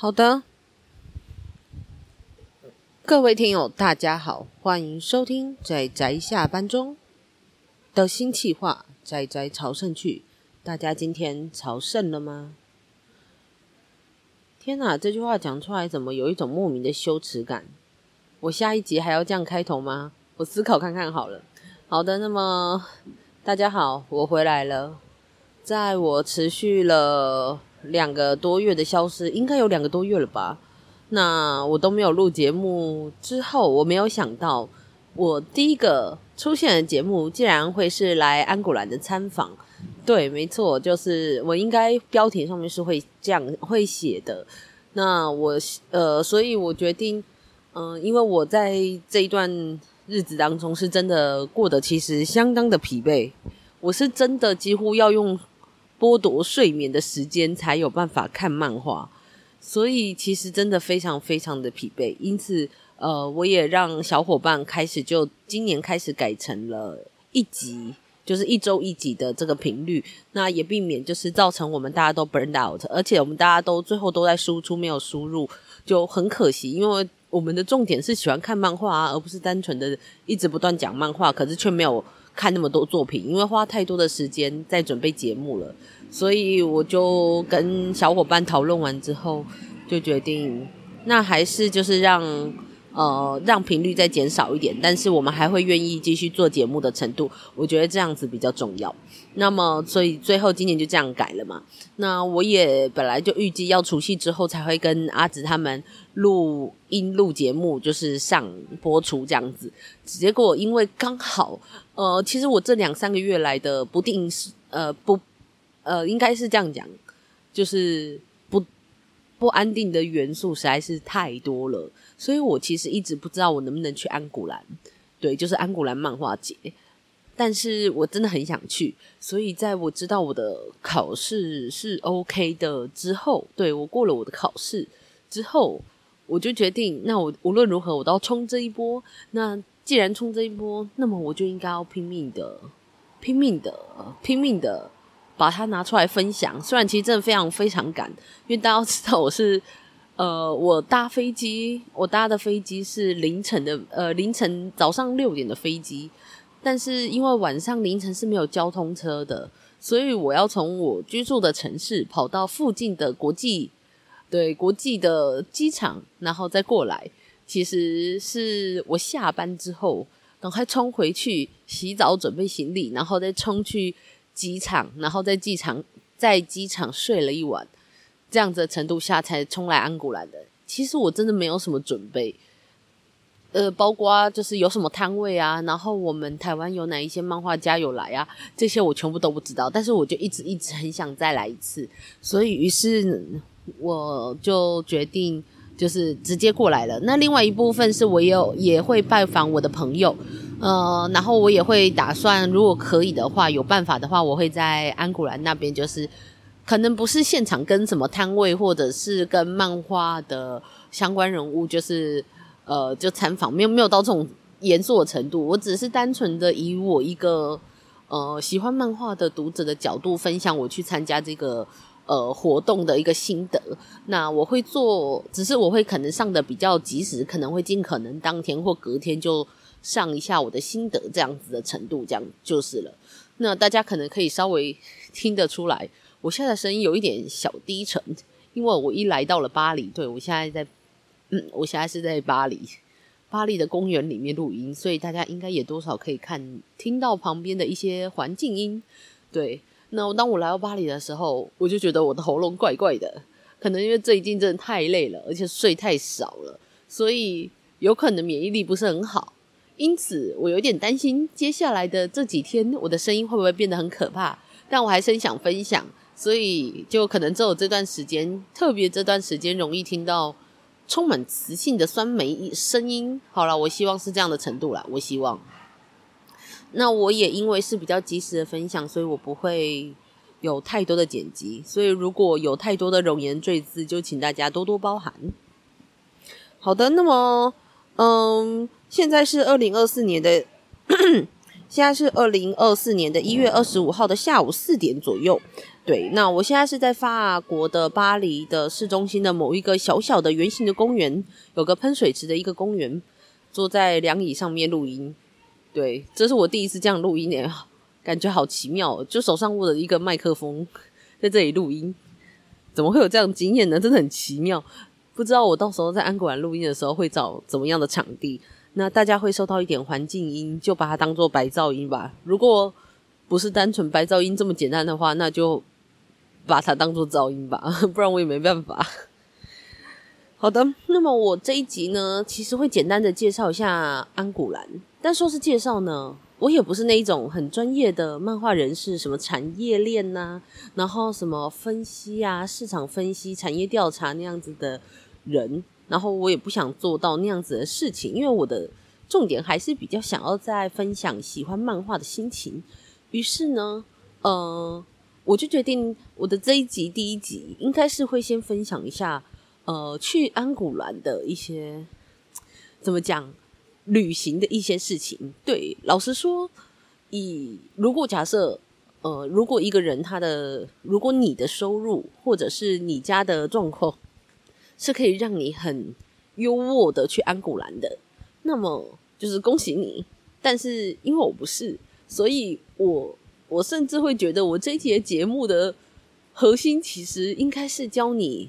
好的，各位听友，大家好，欢迎收听在宅下班中的新企划《宅宅朝圣去》。大家今天朝圣了吗？天哪，这句话讲出来，怎么有一种莫名的羞耻感？我下一集还要这样开头吗？我思考看看好了。好的，那么大家好，我回来了。在我持续了两个多月的消失，应该有两个多月了吧？那我都没有录节目之后，我没有想到，我第一个出现的节目竟然会是来安古兰的参访。对，没错，就是我应该标题上面是会这样会写的。那我呃，所以我决定，嗯、因为我在这一段日子当中是真的过得其实相当的疲惫，我是真的几乎要用。剥夺睡眠的时间才有办法看漫画，所以其实真的非常非常的疲惫。因此，呃，我也让小伙伴开始就今年开始改成了一集，就是一周一集的这个频率。那也避免就是造成我们大家都 burn out，而且我们大家都最后都在输出没有输入，就很可惜。因为我们的重点是喜欢看漫画啊，而不是单纯的一直不断讲漫画，可是却没有。看那么多作品，因为花太多的时间在准备节目了，所以我就跟小伙伴讨论完之后，就决定，那还是就是让。呃，让频率再减少一点，但是我们还会愿意继续做节目的程度，我觉得这样子比较重要。那么，所以最后今年就这样改了嘛。那我也本来就预计要除夕之后才会跟阿紫他们录音录节目，就是上播出这样子。结果因为刚好，呃，其实我这两三个月来的不定时，呃，不，呃，应该是这样讲，就是不。不安定的元素实在是太多了，所以我其实一直不知道我能不能去安古兰，对，就是安古兰漫画节。但是我真的很想去，所以在我知道我的考试是 OK 的之后，对，我过了我的考试之后，我就决定，那我无论如何我都要冲这一波。那既然冲这一波，那么我就应该要拼命的、拼命的、拼命的。把它拿出来分享，虽然其实真的非常非常赶，因为大家都知道我是，呃，我搭飞机，我搭的飞机是凌晨的，呃，凌晨早上六点的飞机，但是因为晚上凌晨是没有交通车的，所以我要从我居住的城市跑到附近的国际，对，国际的机场，然后再过来，其实是我下班之后赶快冲回去洗澡准备行李，然后再冲去。机场，然后在机场在机场睡了一晚，这样子的程度下才冲来安古兰的。其实我真的没有什么准备，呃，包括就是有什么摊位啊，然后我们台湾有哪一些漫画家有来啊，这些我全部都不知道。但是我就一直一直很想再来一次，所以于是我就决定。就是直接过来了。那另外一部分是我也有也会拜访我的朋友，呃，然后我也会打算，如果可以的话，有办法的话，我会在安古兰那边，就是可能不是现场跟什么摊位，或者是跟漫画的相关人物，就是呃，就参访，没有没有到这种严肃的程度。我只是单纯的以我一个呃喜欢漫画的读者的角度，分享我去参加这个。呃，活动的一个心得，那我会做，只是我会可能上的比较及时，可能会尽可能当天或隔天就上一下我的心得，这样子的程度，这样就是了。那大家可能可以稍微听得出来，我现在的声音有一点小低沉，因为我一来到了巴黎，对，我现在在，嗯，我现在是在巴黎，巴黎的公园里面录音，所以大家应该也多少可以看听到旁边的一些环境音，对。那当我来到巴黎的时候，我就觉得我的喉咙怪怪的，可能因为最近真的太累了，而且睡太少了，所以有可能免疫力不是很好。因此，我有点担心接下来的这几天我的声音会不会变得很可怕。但我还是很想分享，所以就可能只有这段时间，特别这段时间容易听到充满磁性的酸梅声音。好了，我希望是这样的程度啦，我希望。那我也因为是比较及时的分享，所以我不会有太多的剪辑，所以如果有太多的冗言赘字，就请大家多多包涵。好的，那么，嗯，现在是二零二四年的，现在是二零二四年的一月二十五号的下午四点左右。对，那我现在是在法国的巴黎的市中心的某一个小小的圆形的公园，有个喷水池的一个公园，坐在凉椅上面录音。对，这是我第一次这样录音诶，感觉好奇妙，就手上握着一个麦克风在这里录音，怎么会有这样的经验呢？真的很奇妙，不知道我到时候在安古兰录音的时候会找怎么样的场地。那大家会收到一点环境音，就把它当做白噪音吧。如果不是单纯白噪音这么简单的话，那就把它当做噪音吧，不然我也没办法。好的，那么我这一集呢，其实会简单的介绍一下安古兰。但说是介绍呢，我也不是那一种很专业的漫画人士，什么产业链呐、然后什么分析啊、市场分析、产业调查那样子的人。然后我也不想做到那样子的事情，因为我的重点还是比较想要在分享喜欢漫画的心情。于是呢，呃，我就决定我的这一集第一集应该是会先分享一下，呃，去安古兰的一些怎么讲旅行的一些事情。对，老实说，以如果假设，呃，如果一个人他的，如果你的收入或者是你家的状况。是可以让你很优渥的去安古兰的，那么就是恭喜你。但是因为我不是，所以我我甚至会觉得我这一节节目的核心其实应该是教你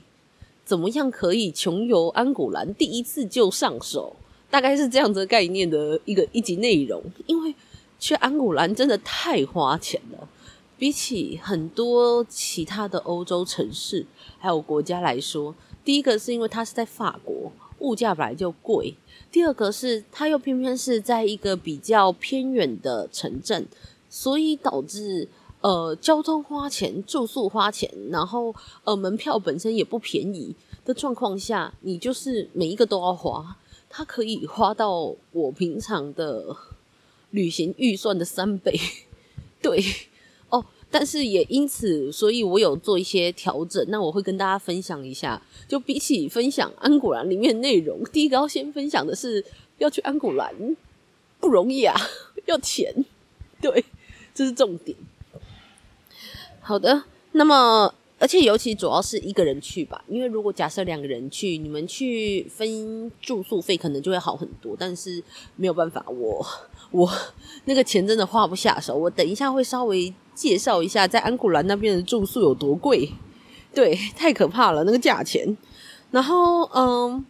怎么样可以穷游安古兰，第一次就上手，大概是这样子概念的一个一集内容。因为去安古兰真的太花钱了，比起很多其他的欧洲城市还有国家来说。第一个是因为它是在法国，物价本来就贵；第二个是它又偏偏是在一个比较偏远的城镇，所以导致呃交通花钱、住宿花钱，然后呃门票本身也不便宜的状况下，你就是每一个都要花，它可以花到我平常的旅行预算的三倍，对哦。但是也因此，所以我有做一些调整。那我会跟大家分享一下。就比起分享安古兰里面内容，第一个要先分享的是要去安古兰不容易啊，要钱。对，这是重点。好的，那么而且尤其主要是一个人去吧，因为如果假设两个人去，你们去分住宿费可能就会好很多。但是没有办法，我我那个钱真的花不下手。我等一下会稍微。介绍一下在安古兰那边的住宿有多贵，对，太可怕了那个价钱。然后，嗯，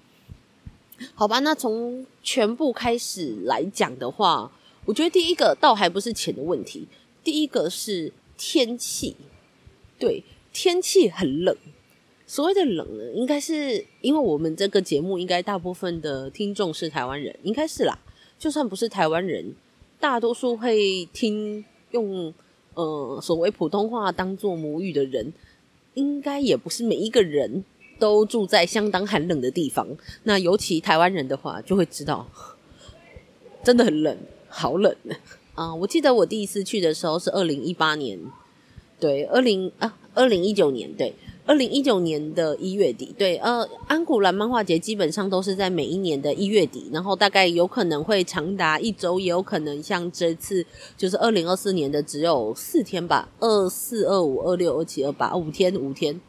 好吧，那从全部开始来讲的话，我觉得第一个倒还不是钱的问题，第一个是天气。对，天气很冷。所谓的冷呢，应该是因为我们这个节目应该大部分的听众是台湾人，应该是啦。就算不是台湾人，大多数会听用。呃，所谓普通话当做母语的人，应该也不是每一个人都住在相当寒冷的地方。那尤其台湾人的话，就会知道，真的很冷，好冷啊！我记得我第一次去的时候是二零一八年，对，二零啊，二零一九年，对。二零一九年的一月底，对，呃，安古兰漫画节基本上都是在每一年的一月底，然后大概有可能会长达一周，也有可能像这次就是二零二四年的只有四天吧，二四、二五、二六、二七、二八，五天，五天。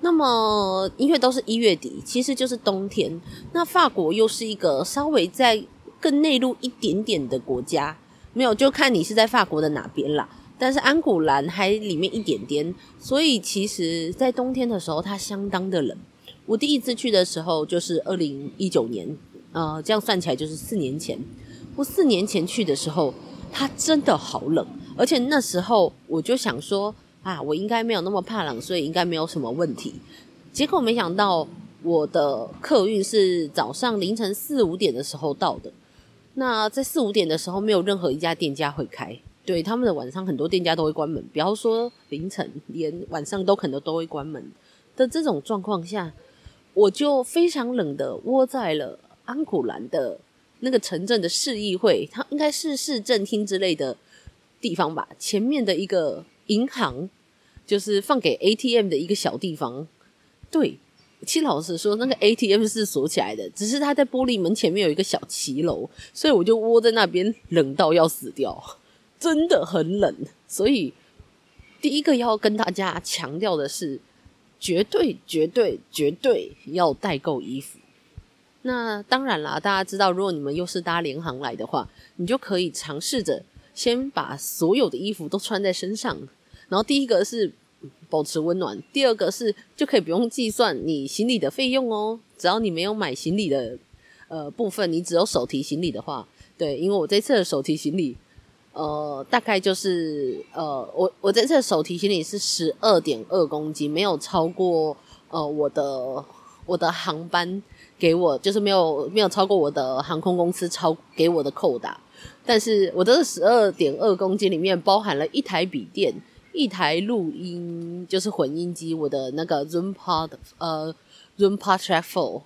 那么因为都是一月底，其实就是冬天。那法国又是一个稍微在更内陆一点点的国家，没有，就看你是在法国的哪边啦。但是安古兰还里面一点点，所以其实，在冬天的时候，它相当的冷。我第一次去的时候就是二零一九年，呃，这样算起来就是四年前。我四年前去的时候，它真的好冷，而且那时候我就想说，啊，我应该没有那么怕冷，所以应该没有什么问题。结果没想到，我的客运是早上凌晨四五点的时候到的。那在四五点的时候，没有任何一家店家会开。对，他们的晚上很多店家都会关门，比方说凌晨，连晚上都可能都会关门的这种状况下，我就非常冷的窝在了安古兰的那个城镇的市议会，它应该是市政厅之类的地方吧，前面的一个银行，就是放给 ATM 的一个小地方。对，其实老实说，那个 ATM 是锁起来的，只是它在玻璃门前面有一个小骑楼，所以我就窝在那边，冷到要死掉。真的很冷，所以第一个要跟大家强调的是，绝对、绝对、绝对要带够衣服。那当然啦，大家知道，如果你们又是搭联航来的话，你就可以尝试着先把所有的衣服都穿在身上。然后第一个是保持温暖，第二个是就可以不用计算你行李的费用哦。只要你没有买行李的呃部分，你只有手提行李的话，对，因为我这次的手提行李。呃，大概就是呃，我我这次的手提行李是十二点二公斤，没有超过呃我的我的航班给我，就是没有没有超过我的航空公司超给我的扣打。但是我的十二点二公斤里面包含了一台笔电、一台录音，就是混音机，我的那个 Zoom Pod 呃 Zoom PodTrack 4，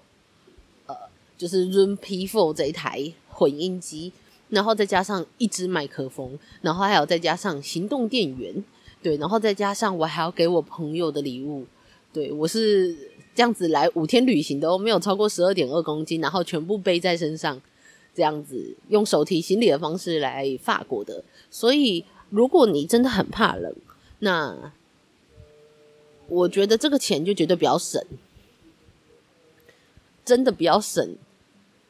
呃，就是 Zoom P4 这一台混音机。然后再加上一支麦克风，然后还有再加上行动电源，对，然后再加上我还要给我朋友的礼物，对，我是这样子来五天旅行的哦，没有超过十二点二公斤，然后全部背在身上，这样子用手提行李的方式来法国的。所以如果你真的很怕冷，那我觉得这个钱就绝对比较省，真的比较省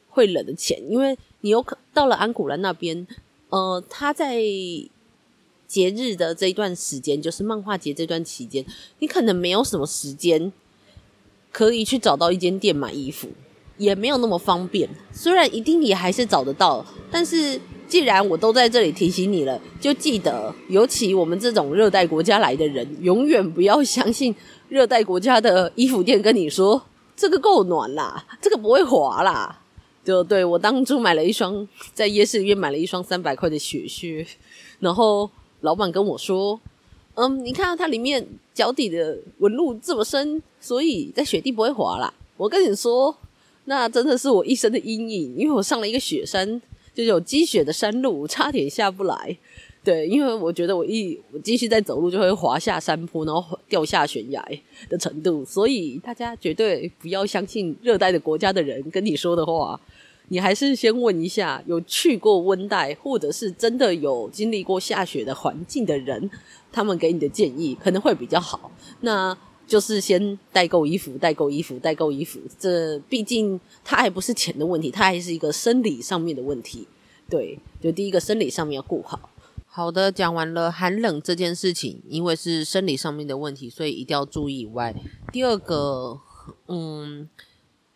会冷的钱，因为。你有可到了安古兰那边，呃，他在节日的这一段时间，就是漫画节这段期间，你可能没有什么时间可以去找到一间店买衣服，也没有那么方便。虽然一定也还是找得到，但是既然我都在这里提醒你了，就记得，尤其我们这种热带国家来的人，永远不要相信热带国家的衣服店跟你说这个够暖啦，这个不会滑啦。就对，我当初买了一双，在夜市里面买了一双三百块的雪靴，然后老板跟我说：“嗯，你看到它里面脚底的纹路这么深，所以在雪地不会滑啦。”我跟你说，那真的是我一生的阴影，因为我上了一个雪山，就有积雪的山路，差点下不来。对，因为我觉得我一我继续在走路就会滑下山坡，然后掉下悬崖的程度，所以大家绝对不要相信热带的国家的人跟你说的话，你还是先问一下有去过温带或者是真的有经历过下雪的环境的人，他们给你的建议可能会比较好。那就是先代购衣服，代购衣服，代购衣服。这毕竟它还不是钱的问题，它还是一个生理上面的问题。对，就第一个生理上面要顾好。好的，讲完了寒冷这件事情，因为是生理上面的问题，所以一定要注意以外。第二个，嗯，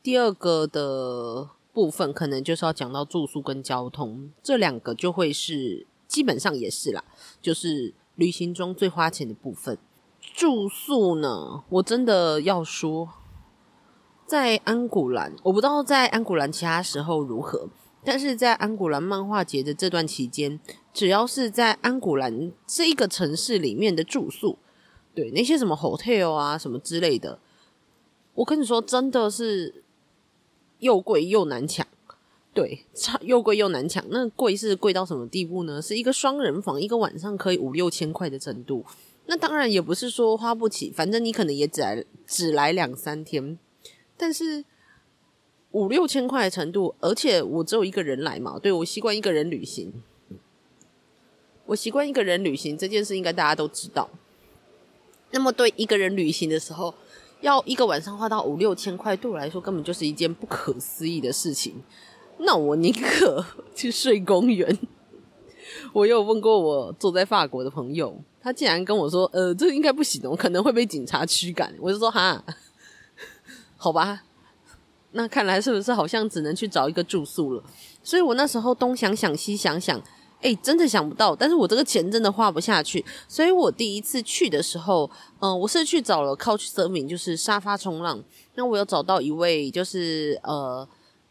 第二个的部分可能就是要讲到住宿跟交通，这两个就会是基本上也是啦，就是旅行中最花钱的部分。住宿呢，我真的要说，在安古兰，我不知道在安古兰其他时候如何。但是在安古兰漫画节的这段期间，只要是在安古兰这一个城市里面的住宿，对那些什么 hotel 啊什么之类的，我跟你说，真的是又贵又难抢。对，又贵又难抢。那贵是贵到什么地步呢？是一个双人房，一个晚上可以五六千块的程度。那当然也不是说花不起，反正你可能也只来只来两三天，但是。五六千块的程度，而且我只有一个人来嘛，对，我习惯一个人旅行，我习惯一个人旅行这件事应该大家都知道。那么对一个人旅行的时候，要一个晚上花到五六千块，对我来说根本就是一件不可思议的事情。那我宁可 去睡公园。我有问过我坐在法国的朋友，他竟然跟我说：“呃，这应该不行，我可能会被警察驱赶。”我就说：“哈，好吧。”那看来是不是好像只能去找一个住宿了？所以我那时候东想想西想想，哎，真的想不到。但是我这个钱真的花不下去，所以我第一次去的时候，嗯、呃，我是去找了 Couchsurfing，就是沙发冲浪。那我有找到一位就是呃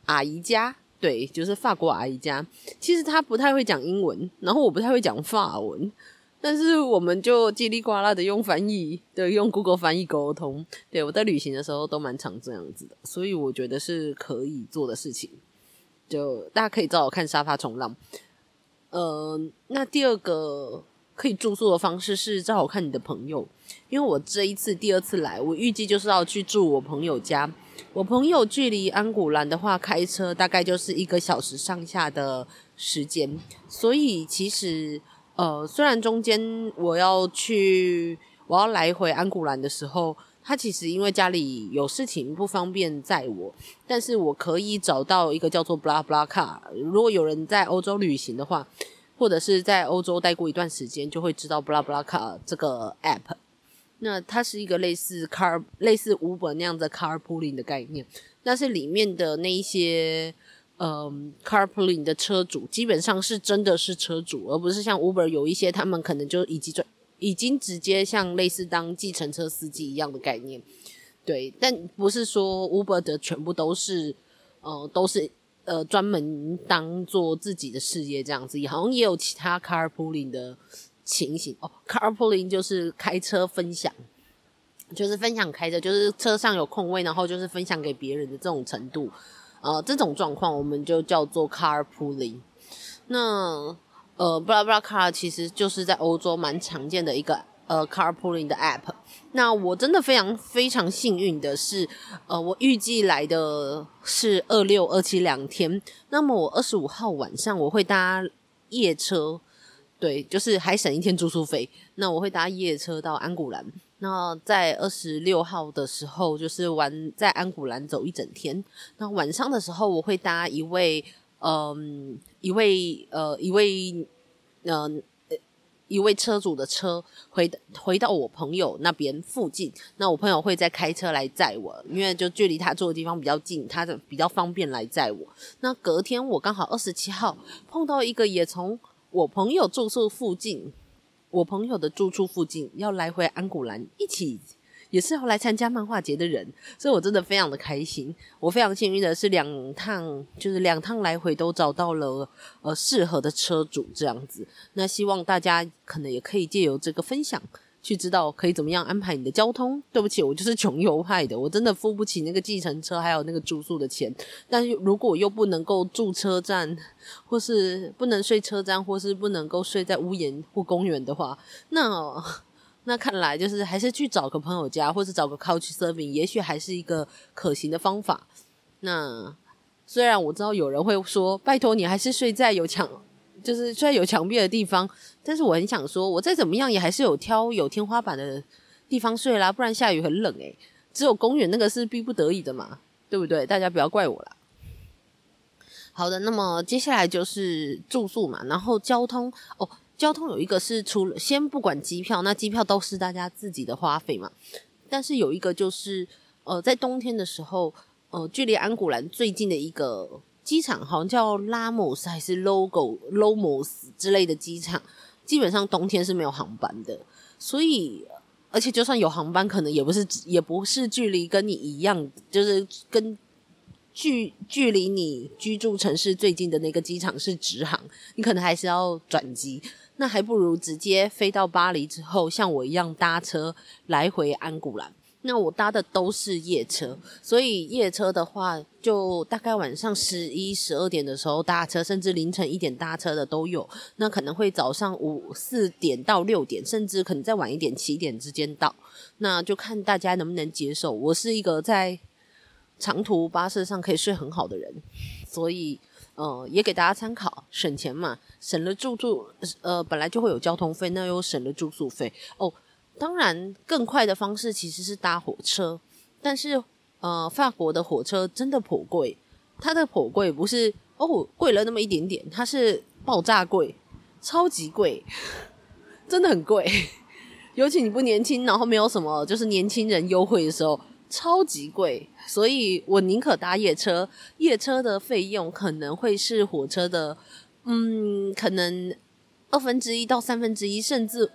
阿姨家，对，就是法国阿姨家。其实她不太会讲英文，然后我不太会讲法文。但是我们就叽里呱啦的用翻译，对，用 Google 翻译沟通。对，我在旅行的时候都蛮常这样子的，所以我觉得是可以做的事情。就大家可以找我看沙发冲浪。呃，那第二个可以住宿的方式是找我看你的朋友，因为我这一次第二次来，我预计就是要去住我朋友家。我朋友距离安古兰的话，开车大概就是一个小时上下的时间，所以其实。呃，虽然中间我要去，我要来回安古兰的时候，他其实因为家里有事情不方便载我，但是我可以找到一个叫做 BlaBlaCar。如果有人在欧洲旅行的话，或者是在欧洲待过一段时间，就会知道 BlaBlaCar 这个 app。那它是一个类似 car 类似 Uber 那样的 carpooling 的概念，但是里面的那一些。嗯，carpooling 的车主基本上是真的是车主，而不是像 Uber 有一些他们可能就已经转已经直接像类似当计程车司机一样的概念。对，但不是说 Uber 的全部都是呃都是呃专门当做自己的事业这样子，好像也有其他 carpooling 的情形哦。carpooling 就是开车分享，就是分享开车，就是车上有空位，然后就是分享给别人的这种程度。呃，这种状况我们就叫做 carpooling。那呃，BlaBlaCar 其实就是在欧洲蛮常见的一个呃 carpooling 的 app。那我真的非常非常幸运的是，呃，我预计来的是二六二七两天。那么我二十五号晚上我会搭夜车，对，就是还省一天住宿费。那我会搭夜车到安古兰。那在二十六号的时候，就是玩在安古兰走一整天。那晚上的时候，我会搭一位，嗯，一位呃，一位呃，一位车主的车回回到我朋友那边附近。那我朋友会再开车来载我，因为就距离他住的地方比较近，他的比较方便来载我。那隔天我刚好二十七号碰到一个也从我朋友住宿附近。我朋友的住处附近要来回安古兰，一起也是要来参加漫画节的人，所以我真的非常的开心。我非常幸运的是两趟，就是两趟来回都找到了呃适合的车主这样子。那希望大家可能也可以借由这个分享。去知道可以怎么样安排你的交通。对不起，我就是穷游派的，我真的付不起那个计程车还有那个住宿的钱。但是如果又不能够住车站，或是不能睡车站，或是不能够睡在屋檐或公园的话，那那看来就是还是去找个朋友家，或是找个 couch surfing，也许还是一个可行的方法。那虽然我知道有人会说，拜托你还是睡在有墙。就是虽然有墙壁的地方，但是我很想说，我再怎么样也还是有挑有天花板的地方睡啦，不然下雨很冷诶、只有公园那个是逼不得已的嘛，对不对？大家不要怪我啦。好的，那么接下来就是住宿嘛，然后交通哦，交通有一个是除了先不管机票，那机票都是大家自己的花费嘛。但是有一个就是呃，在冬天的时候，呃，距离安古兰最近的一个。机场好像叫拉莫斯还是 Logo Lomos 之类的机场，基本上冬天是没有航班的。所以，而且就算有航班，可能也不是也不是距离跟你一样，就是跟距距离你居住城市最近的那个机场是直航，你可能还是要转机。那还不如直接飞到巴黎之后，像我一样搭车来回安古兰。那我搭的都是夜车，所以夜车的话，就大概晚上十一、十二点的时候搭车，甚至凌晨一点搭车的都有。那可能会早上五四点到六点，甚至可能再晚一点七点之间到。那就看大家能不能接受。我是一个在长途巴士上可以睡很好的人，所以呃，也给大家参考，省钱嘛，省了住宿，呃，本来就会有交通费，那又省了住宿费哦。当然，更快的方式其实是搭火车，但是呃，法国的火车真的颇贵。它的颇贵不是哦，贵了那么一点点，它是爆炸贵，超级贵，真的很贵。尤其你不年轻，然后没有什么就是年轻人优惠的时候，超级贵。所以我宁可搭夜车，夜车的费用可能会是火车的，嗯，可能二分之一到三分之一，甚至。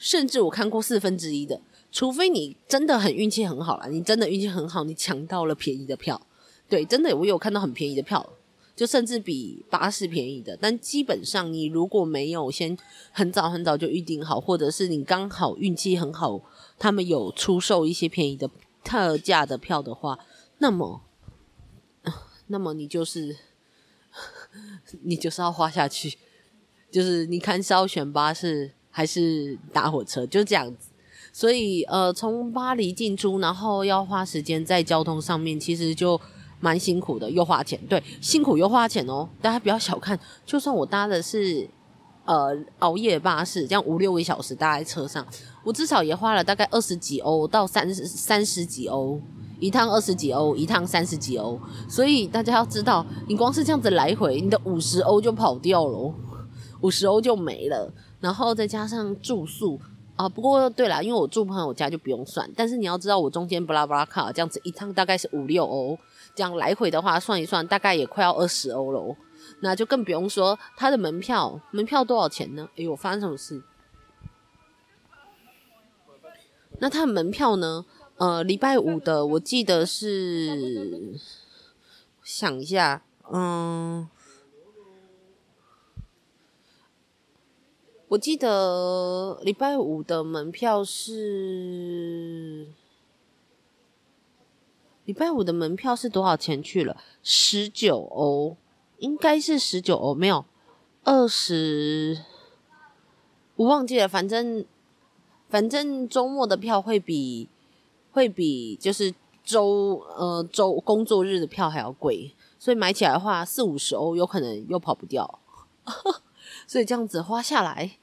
甚至我看过四分之一的，除非你真的很运气很好啦，你真的运气很好，你抢到了便宜的票，对，真的我有看到很便宜的票，就甚至比巴士便宜的。但基本上你如果没有先很早很早就预定好，或者是你刚好运气很好，他们有出售一些便宜的特价的票的话，那么，那么你就是 你就是要花下去，就是你看是要选巴士。还是搭火车，就这样子。所以，呃，从巴黎进出，然后要花时间在交通上面，其实就蛮辛苦的，又花钱。对，辛苦又花钱哦。大家不要小看，就算我搭的是呃熬夜巴士，这样五六个小时搭在车上，我至少也花了大概二十几欧到三十三十几欧。一趟二十几欧，一趟三十几欧，所以大家要知道，你光是这样子来回，你的五十欧就跑掉了，五十欧就没了，然后再加上住宿啊。不过对啦，因为我住朋友家就不用算，但是你要知道，我中间布拉布拉卡这样子一趟大概是五六欧，这样来回的话算一算，大概也快要二十欧了。那就更不用说它的门票，门票多少钱呢？哎呦，发生什么事？那它的门票呢？呃，礼拜五的我记得是，想一下，嗯，我记得礼拜五的门票是，礼拜五的门票是多少钱去了？十九欧，应该是十九欧，没有二十，我忘记了，反正反正周末的票会比。会比就是周呃周工作日的票还要贵，所以买起来的话四五十欧有可能又跑不掉，所以这样子花下来，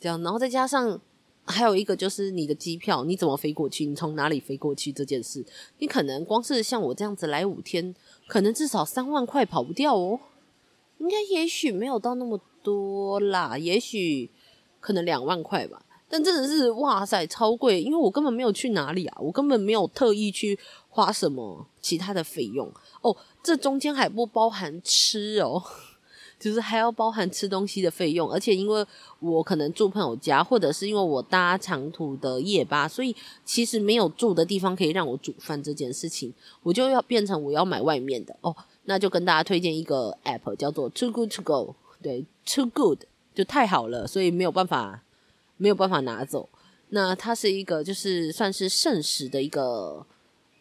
这样然后再加上还有一个就是你的机票你怎么飞过去，你从哪里飞过去这件事，你可能光是像我这样子来五天，可能至少三万块跑不掉哦，应该也许没有到那么多啦，也许可能两万块吧。但真的是哇塞，超贵！因为我根本没有去哪里啊，我根本没有特意去花什么其他的费用哦。这中间还不包含吃哦，就是还要包含吃东西的费用。而且因为我可能住朋友家，或者是因为我搭长途的夜巴，所以其实没有住的地方可以让我煮饭这件事情，我就要变成我要买外面的哦。那就跟大家推荐一个 app，叫做 Too Good To Go，对，Too Good 就太好了，所以没有办法。没有办法拿走，那它是一个就是算是剩食的一个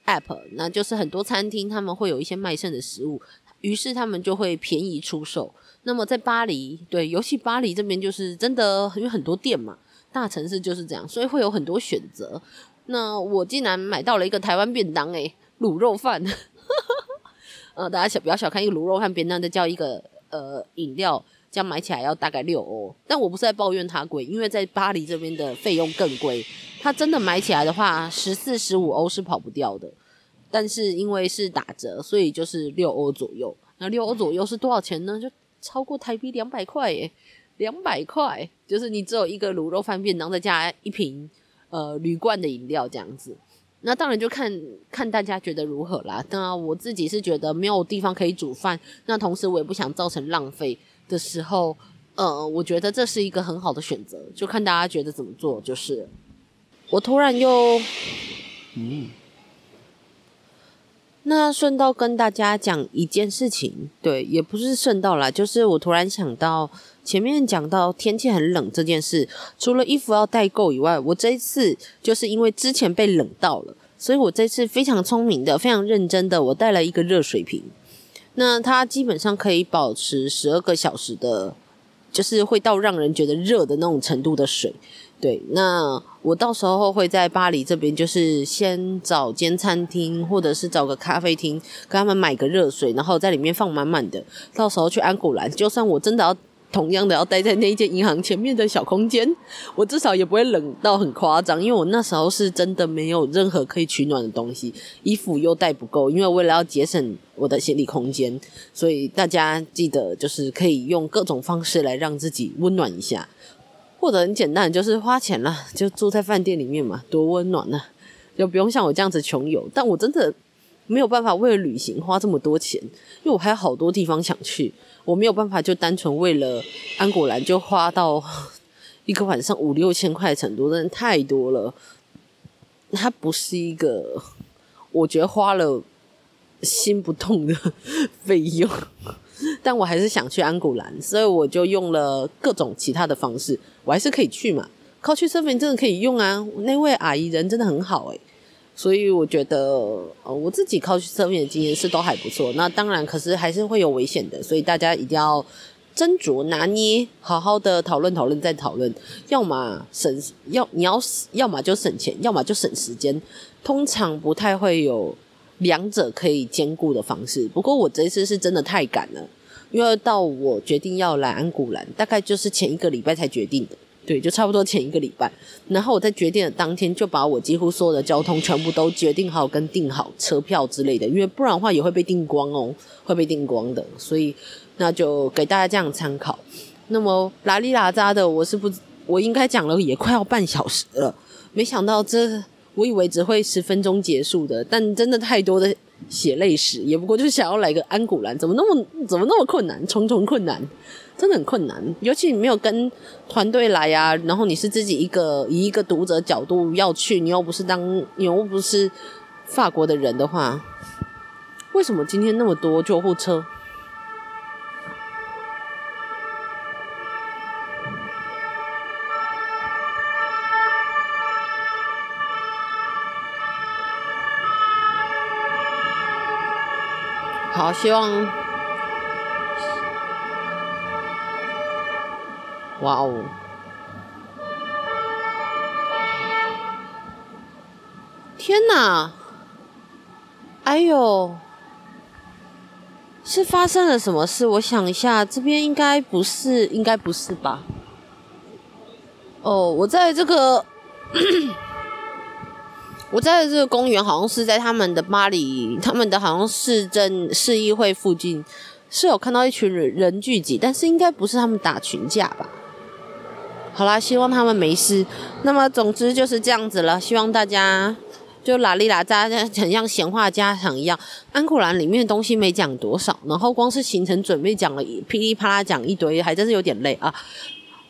app，那就是很多餐厅他们会有一些卖剩的食物，于是他们就会便宜出售。那么在巴黎，对，尤其巴黎这边就是真的，因为很多店嘛，大城市就是这样，所以会有很多选择。那我竟然买到了一个台湾便当，诶，卤肉饭，呃，大家小不要小看一个卤肉饭便当，再叫一个呃饮料。这样买起来要大概六欧，但我不是在抱怨它贵，因为在巴黎这边的费用更贵。它真的买起来的话，十四、十五欧是跑不掉的。但是因为是打折，所以就是六欧左右。那六欧左右是多少钱呢？就超过台币两百块耶，两百块就是你只有一个卤肉饭便当，再加一瓶呃铝罐的饮料这样子。那当然就看看大家觉得如何啦。当然我自己是觉得没有地方可以煮饭，那同时我也不想造成浪费。的时候，呃，我觉得这是一个很好的选择，就看大家觉得怎么做。就是我突然又，嗯，那顺道跟大家讲一件事情，对，也不是顺道啦，就是我突然想到前面讲到天气很冷这件事，除了衣服要带够以外，我这一次就是因为之前被冷到了，所以我这次非常聪明的、非常认真的，我带了一个热水瓶。那它基本上可以保持十二个小时的，就是会到让人觉得热的那种程度的水。对，那我到时候会在巴黎这边，就是先找间餐厅，或者是找个咖啡厅，跟他们买个热水，然后在里面放满满的。到时候去安古兰，就算我真的要。同样的要待在那一间银行前面的小空间，我至少也不会冷到很夸张，因为我那时候是真的没有任何可以取暖的东西，衣服又带不够，因为为了要节省我的行李空间，所以大家记得就是可以用各种方式来让自己温暖一下，或者很简单，就是花钱了，就住在饭店里面嘛，多温暖呢，就不用像我这样子穷游。但我真的没有办法为了旅行花这么多钱，因为我还有好多地方想去。我没有办法就单纯为了安果兰就花到一个晚上五六千块的程度，真的太多了。它不是一个我觉得花了心不痛的 费用，但我还是想去安古兰，所以我就用了各种其他的方式，我还是可以去嘛。Couchsurfing 真的可以用啊，那位阿姨人真的很好诶。所以我觉得，呃，我自己 Couchsurfing 的经验是都还不错。那当然，可是还是会有危险的，所以大家一定要斟酌拿捏，好好的讨论讨论再讨论。要么省，要你要要么就省钱，要么就省时间。通常不太会有两者可以兼顾的方式。不过我这一次是真的太赶了，因为到我决定要来安古兰，大概就是前一个礼拜才决定的，对，就差不多前一个礼拜。然后我在决定的当天，就把我几乎所有的交通全部都决定好跟订好车票之类的，因为不然的话也会被订光哦，会被订光的。所以那就给大家这样参考。那么拉里拉扎的，我是不，我应该讲了也快要半小时了，没想到这，我以为只会十分钟结束的，但真的太多的。血泪史也不过就是想要来个安古兰，怎么那么怎么那么困难，重重困难，真的很困难。尤其你没有跟团队来啊，然后你是自己一个以一个读者角度要去，你又不是当你又不是法国的人的话，为什么今天那么多救护车？好，希望，哇哦！天哪！哎呦，是发生了什么事？我想一下，这边应该不是，应该不是吧？哦，我在这个。我在的这个公园好像是在他们的巴黎，他们的好像市政市议会附近是有看到一群人人聚集，但是应该不是他们打群架吧？好啦，希望他们没事。那么总之就是这样子了，希望大家就拉里拉扎，很像闲话家常一样。安古兰里面的东西没讲多少，然后光是行程准备讲了噼里啪啦讲一堆，还真是有点累啊。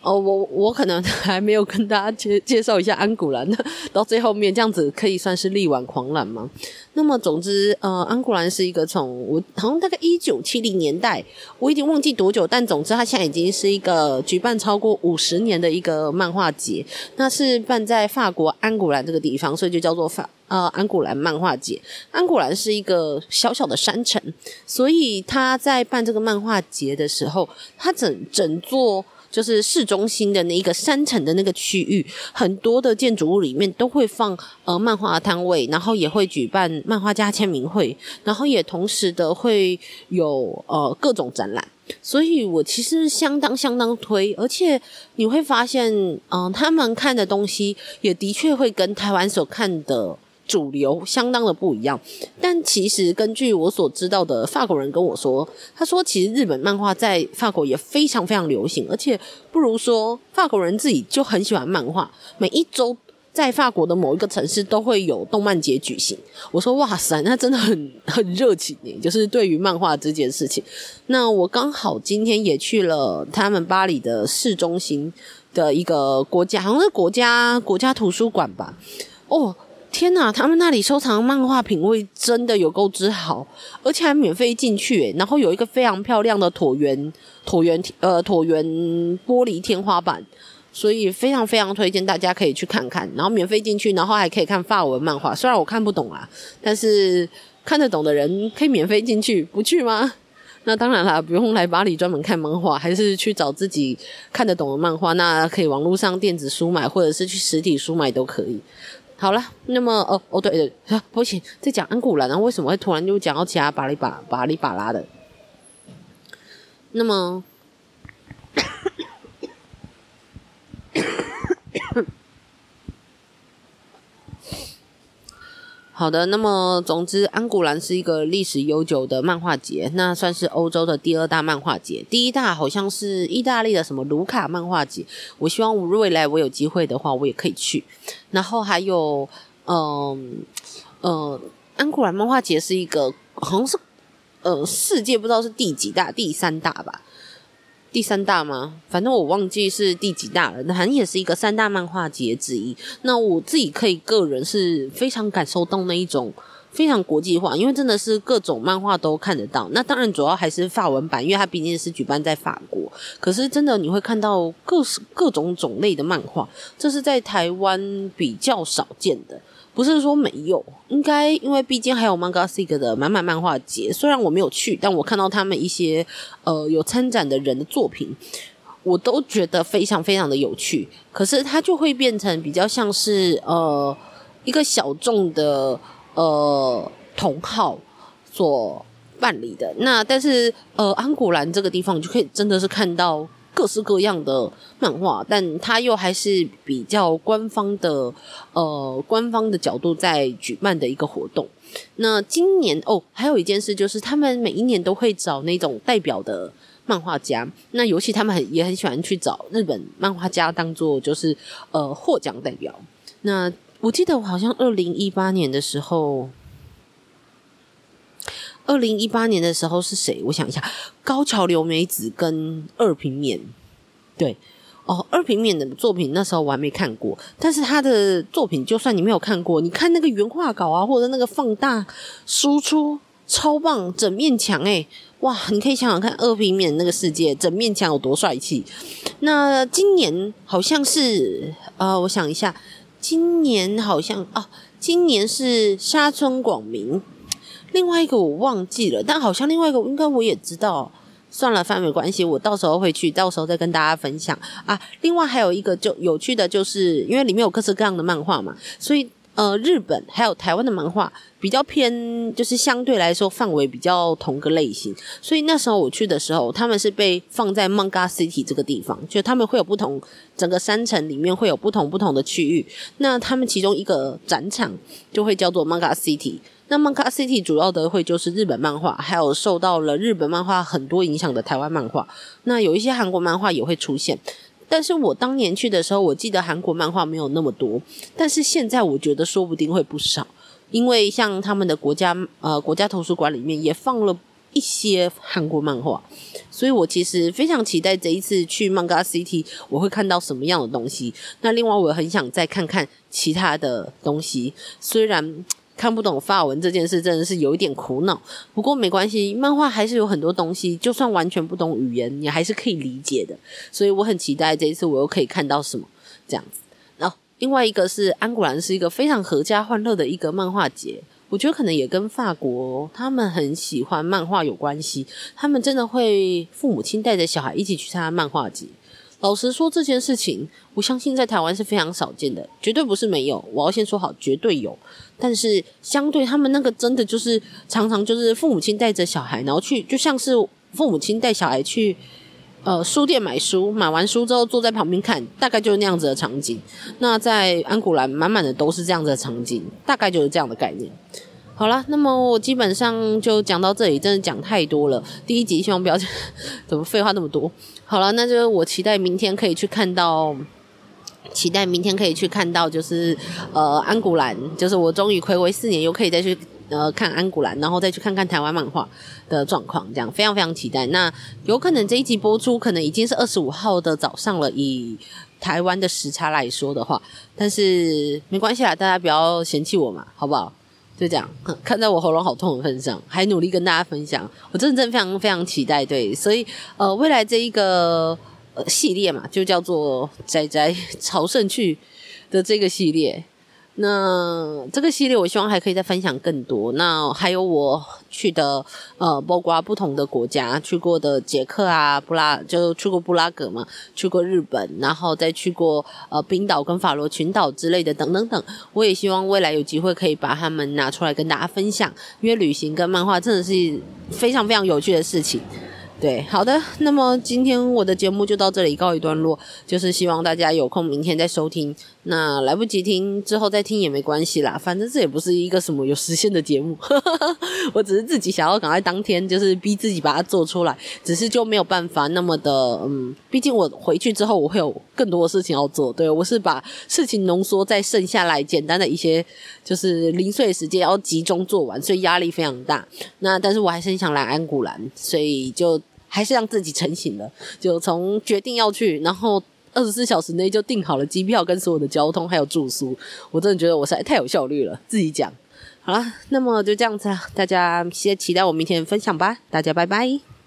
哦，我我可能 还没有跟大家介介绍一下安古兰的，到最后面这样子可以算是力挽狂澜吗？那么总之，呃，安古兰是一个从我好像大概一九七零年代，我已经忘记多久，但总之它现在已经是一个举办超过五十年的一个漫画节，那是办在法国安古兰这个地方，所以就叫做法呃安古兰漫画节。安古兰是一个小小的山城，所以他在办这个漫画节的时候，他整整座。就是市中心的那一个山城的那个区域，很多的建筑物里面都会放呃漫画摊位，然后也会举办漫画家签名会，然后也同时的会有呃各种展览，所以我其实相当相当推，而且你会发现，嗯、他们看的东西也的确会跟台湾所看的。主流相当的不一样，但其实根据我所知道的，法国人跟我说，他说其实日本漫画在法国也非常非常流行，而且不如说法国人自己就很喜欢漫画，每一周在法国的某一个城市都会有动漫节举行。我说哇塞，那真的很很热情耶，就是对于漫画这件事情。那我刚好今天也去了他们巴黎的市中心的一个国家，好像是国家国家图书馆吧，哦。天呐，他们那里收藏漫画品味真的有够之好，而且还免费进去。然后有一个非常漂亮的椭圆、椭圆呃椭圆玻璃天花板，所以非常非常推荐大家可以去看看。然后免费进去，然后还可以看法文漫画。虽然我看不懂啊，但是看得懂的人可以免费进去，不去吗？那当然啦，不用来巴黎专门看漫画，还是去找自己看得懂的漫画。那可以网络上电子书买，或者是去实体书买都可以。好了，那么哦哦对对，啊，抱歉，在讲安古兰，然后为什么会突然就讲到其他巴里巴巴里巴拉的？那么，好的，那么总之，安古兰是一个历史悠久的漫画节，那算是欧洲的第二大漫画节，第一大好像是意大利的什么卢卡漫画节。我希望未来我有机会的话，我也可以去。然后还有，嗯呃，安古兰漫画节是一个好像是呃世界不知道是第几大，第三大吧？第三大吗？反正我忘记是第几大了。反正也是一个三大漫画节之一。那我自己可以个人是非常感受到那一种非常国际化，因为真的是各种漫画都看得到。那当然主要还是法文版，因为它毕竟是举办在法国。可是真的你会看到各各种种类的漫画，这是在台湾比较少见的。不是说没有，应该因为毕竟还有 Manga Sig 的满满漫画节，虽然我没有去，但我看到他们一些呃有参展的人的作品，我都觉得非常非常的有趣。可是它就会变成比较像是呃一个小众的呃同好所办理的。那但是呃，安古兰这个地方，你就可以真的是看到各式各样的漫画，但它又还是比较官方的呃官方的角度在举办的一个活动。那今年哦，还有一件事就是，他们每一年都会找那种代表的漫画家。那尤其他们很也很喜欢去找日本漫画家当做就是呃获奖代表。那我记得我好像二零一八年的时候，二零一八年的时候是谁？我想一下，高桥留美子跟二平面，对。哦，二平面的作品那时候我还没看过，但是他的作品就算你没有看过，你看那个原画稿啊，或者那个放大输出超棒，整面墙诶，哇！你可以想想看，二平面那个世界整面墙有多帅气。那今年好像是呃，我想一下，今年好像哦，今年是沙村广明，另外一个我忘记了，但好像另外一个应该我也知道。算了，反正没关系，我到时候会去，到时候再跟大家分享啊。另外还有一个就有趣的，就是因为里面有各式各样的漫画嘛，所以呃，日本还有台湾的漫画比较偏，就是相对来说范围比较同个类型。所以那时候我去的时候，他们是被放在 Manga City 这个地方，就他们会有不同，整个山城里面会有不同不同的区域。那他们其中一个展场就会叫做 Manga City。那 Manga City 主要的会就是日本漫画，还有受到了日本漫画很多影响的台湾漫画。那有一些韩国漫画也会出现，但是我当年去的时候，我记得韩国漫画没有那么多，但是现在我觉得说不定会不少，因为像他们的国家呃国家图书馆里面也放了一些韩国漫画，所以我其实非常期待这一次去 Manga City 我会看到什么样的东西。那另外我很想再看看其他的东西，虽然。看不懂法文这件事真的是有一点苦恼，不过没关系，漫画还是有很多东西，就算完全不懂语言，你还是可以理解的。所以我很期待这一次我又可以看到什么这样子。然后另外一个是安古兰是一个非常合家欢乐的一个漫画节，我觉得可能也跟法国他们很喜欢漫画有关系，他们真的会父母亲带着小孩一起去参加漫画节。老实说，这件事情我相信在台湾是非常少见的，绝对不是没有。我要先说好，绝对有。但是相对他们那个，真的就是常常就是父母亲带着小孩，然后去，就像是父母亲带小孩去呃书店买书，买完书之后坐在旁边看，大概就是那样子的场景。那在安古兰满满的都是这样子的场景，大概就是这样的概念。好啦，那么我基本上就讲到这里，真的讲太多了。第一集希望不要怎么废话那么多。好了，那就我期待明天可以去看到，期待明天可以去看到，就是呃安古兰，就是我终于睽违四年又可以再去呃看安古兰，然后再去看看台湾漫画的状况，这样非常非常期待。那有可能这一集播出可能已经是二十五号的早上了，以台湾的时差来说的话，但是没关系啦，大家不要嫌弃我嘛，好不好？就这样，看在我喉咙好痛的份上，还努力跟大家分享，我真的真的非常非常期待。对，所以呃，未来这一个系列嘛，就叫做“仔仔朝圣去”的这个系列。那这个系列，我希望还可以再分享更多。那还有我去的呃，包括不同的国家去过的捷克啊，布拉就去过布拉格嘛，去过日本，然后再去过呃冰岛跟法罗群岛之类的，等等等。我也希望未来有机会可以把他们拿出来跟大家分享，因为旅行跟漫画真的是非常非常有趣的事情。对，好的，那么今天我的节目就到这里告一段落，就是希望大家有空明天再收听。那来不及听之后再听也没关系啦，反正这也不是一个什么有时限的节目，我只是自己想要赶快当天就是逼自己把它做出来，只是就没有办法那么的嗯，毕竟我回去之后我会有更多的事情要做，对，我是把事情浓缩在剩下来简单的一些就是零碎时间要集中做完，所以压力非常大。那但是我还是很想来安古兰，所以就。还是让自己成型了，就从决定要去，然后二十四小时内就订好了机票跟所有的交通还有住宿，我真的觉得我实在太有效率了。自己讲好了，那么就这样子，大家先期待我明天分享吧，大家拜拜。